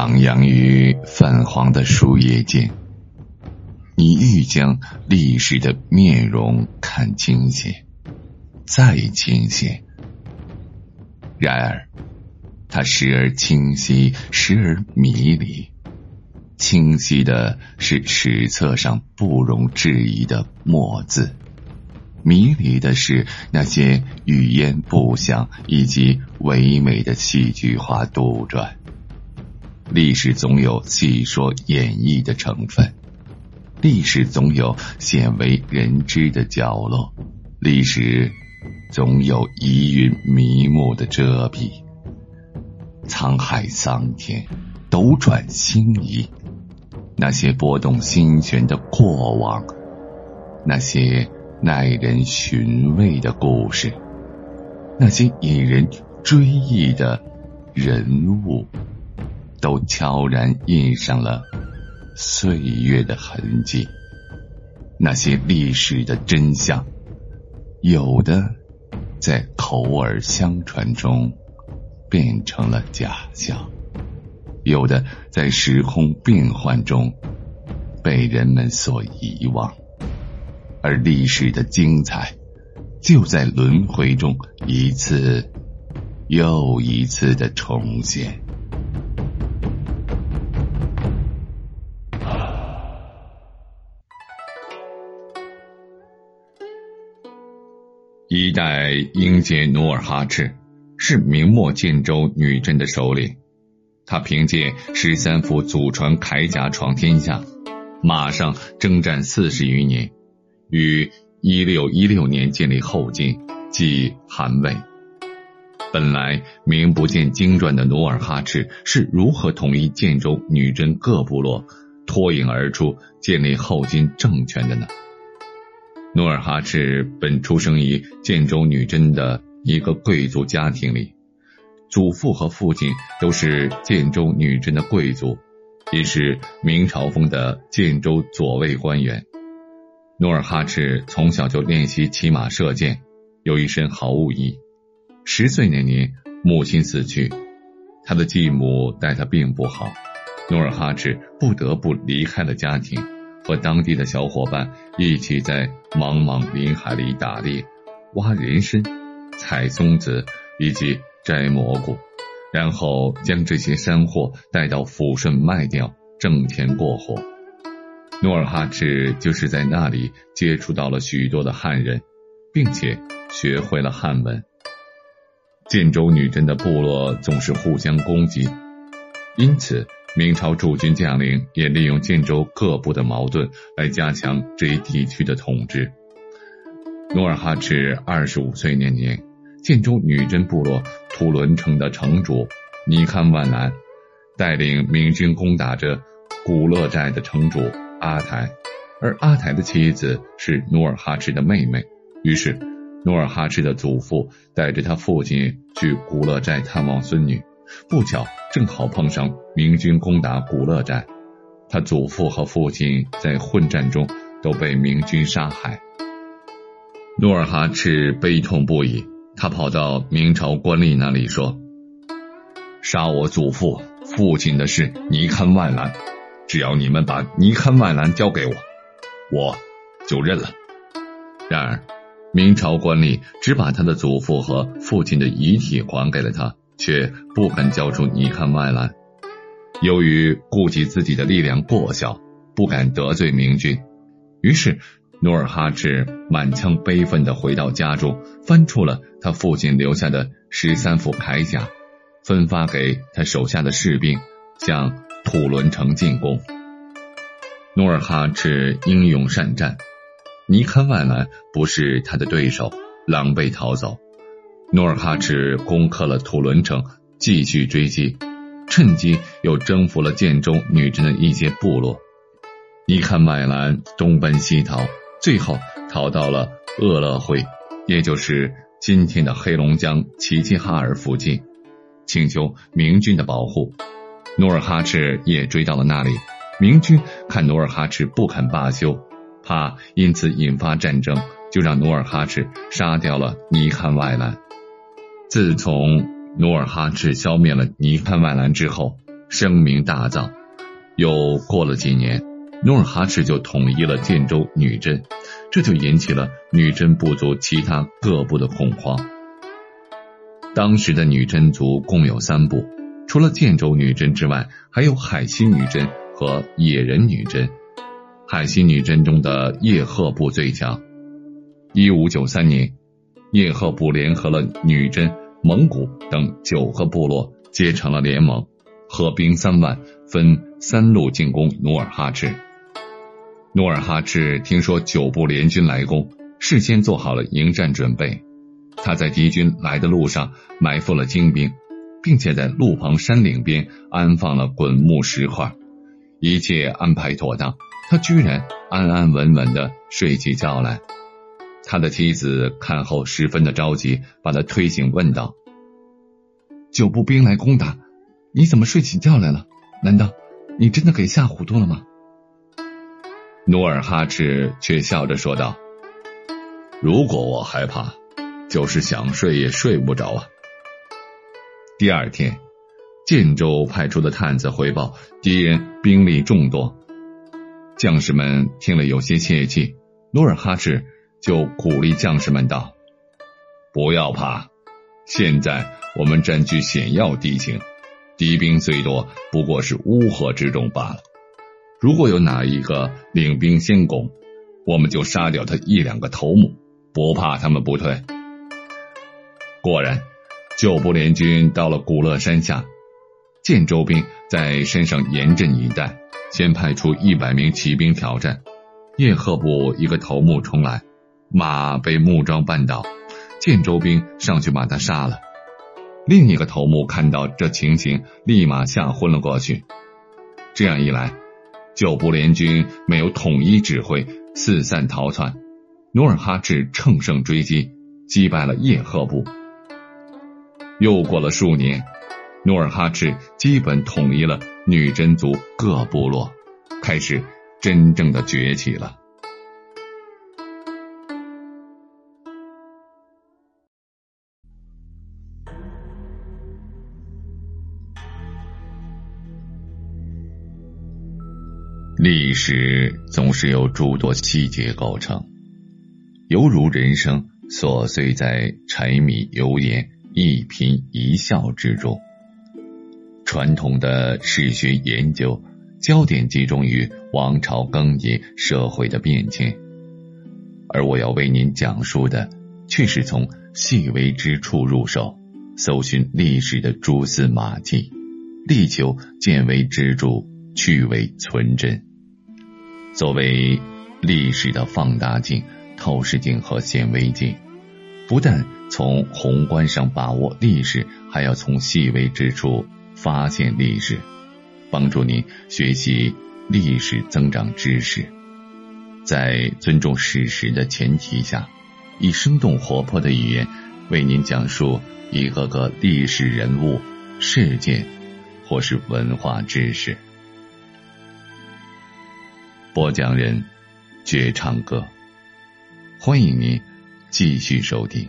徜徉于泛黄的树叶间，你欲将历史的面容看清些，再清些。然而，它时而清晰，时而迷离。清晰的是史册上不容置疑的墨字，迷离的是那些语言不详以及唯美的戏剧化杜撰。历史总有戏说演绎的成分，历史总有鲜为人知的角落，历史总有疑云迷雾的遮蔽。沧海桑田，斗转星移，那些拨动心弦的过往，那些耐人寻味的故事，那些引人追忆的人物。都悄然印上了岁月的痕迹。那些历史的真相，有的在口耳相传中变成了假象，有的在时空变幻中被人们所遗忘，而历史的精彩就在轮回中一次又一次的重现。一代英杰努尔哈赤是明末建州女真的首领，他凭借十三副祖传铠甲闯天下，马上征战四十余年，于一六一六年建立后金，即汗魏。本来名不见经传的努尔哈赤是如何统一建州女真各部落，脱颖而出建立后金政权的呢？努尔哈赤本出生于建州女真的一个贵族家庭里，祖父和父亲都是建州女真的贵族，也是明朝风的建州左卫官员。努尔哈赤从小就练习骑马射箭，有一身好武艺。十岁那年，母亲死去，他的继母待他并不好，努尔哈赤不得不离开了家庭。和当地的小伙伴一起在茫茫林海里打猎、挖人参、采松子以及摘蘑菇，然后将这些山货带到抚顺卖掉，挣钱过活。努尔哈赤就是在那里接触到了许多的汉人，并且学会了汉文。建州女真的部落总是互相攻击，因此。明朝驻军将领也利用建州各部的矛盾来加强这一地区的统治。努尔哈赤二十五岁那年，建州女真部落土伦城的城主尼堪万兰带领明军攻打着古勒寨的城主阿台，而阿台的妻子是努尔哈赤的妹妹。于是，努尔哈赤的祖父带着他父亲去古勒寨探望孙女。不巧，正好碰上明军攻打古勒寨，他祖父和父亲在混战中都被明军杀害。努尔哈赤悲痛不已，他跑到明朝官吏那里说：“杀我祖父、父亲的是尼堪万兰，只要你们把尼堪万兰交给我，我就认了。”然而，明朝官吏只把他的祖父和父亲的遗体还给了他。却不肯交出尼堪外兰，由于顾及自己的力量过小，不敢得罪明军，于是努尔哈赤满腔悲愤的回到家中，翻出了他父亲留下的十三副铠甲，分发给他手下的士兵，向土伦城进攻。努尔哈赤英勇善战，尼堪万兰不是他的对手，狼狈逃走。努尔哈赤攻克了土伦城，继续追击，趁机又征服了建州女真的一些部落。尼堪麦兰东奔西逃，最后逃到了鄂勒会，也就是今天的黑龙江齐齐哈尔附近，请求明军的保护。努尔哈赤也追到了那里。明军看努尔哈赤不肯罢休，怕因此引发战争，就让努尔哈赤杀掉了尼堪外兰。自从努尔哈赤消灭了尼堪万兰之后，声名大噪。又过了几年，努尔哈赤就统一了建州女真，这就引起了女真部族其他各部的恐慌。当时的女真族共有三部，除了建州女真之外，还有海西女真和野人女真。海西女真中的叶赫部最强。一五九三年，叶赫部联合了女真、蒙古等九个部落，结成了联盟。合兵三万，分三路进攻努尔哈赤。努尔哈赤听说九部联军来攻，事先做好了迎战准备。他在敌军来的路上埋伏了精兵，并且在路旁山岭边安放了滚木石块，一切安排妥当。他居然安安稳稳的睡起觉来。他的妻子看后十分的着急，把他推醒，问道：“九部兵来攻打。”你怎么睡起觉来了？难道你真的给吓糊涂了吗？努尔哈赤却笑着说道：“如果我害怕，就是想睡也睡不着啊。”第二天，建州派出的探子回报，敌人兵力众多。将士们听了有些泄气，努尔哈赤就鼓励将士们道：“不要怕，现在我们占据险要地形。”敌兵最多不过是乌合之众罢了。如果有哪一个领兵先攻，我们就杀掉他一两个头目，不怕他们不退。果然，九部联军到了古勒山下，建州兵在山上严阵以待，先派出一百名骑兵挑战。叶赫部一个头目冲来，马被木桩绊倒，建州兵上去把他杀了。另一个头目看到这情形，立马吓昏了过去。这样一来，九部联军没有统一指挥，四散逃窜。努尔哈赤乘胜追击，击败了叶赫部。又过了数年，努尔哈赤基本统一了女真族各部落，开始真正的崛起了。历史总是由诸多细节构成，犹如人生琐碎在柴米油盐一颦一笑之中。传统的史学研究焦点集中于王朝更迭、社会的变迁，而我要为您讲述的，却是从细微之处入手，搜寻历史的蛛丝马迹，力求见微知著，去伪存真。作为历史的放大镜、透视镜和显微镜，不但从宏观上把握历史，还要从细微之处发现历史，帮助您学习历史、增长知识。在尊重史实的前提下，以生动活泼的语言为您讲述一个个历史人物、事件或是文化知识。播讲人，绝唱歌，欢迎您继续收听。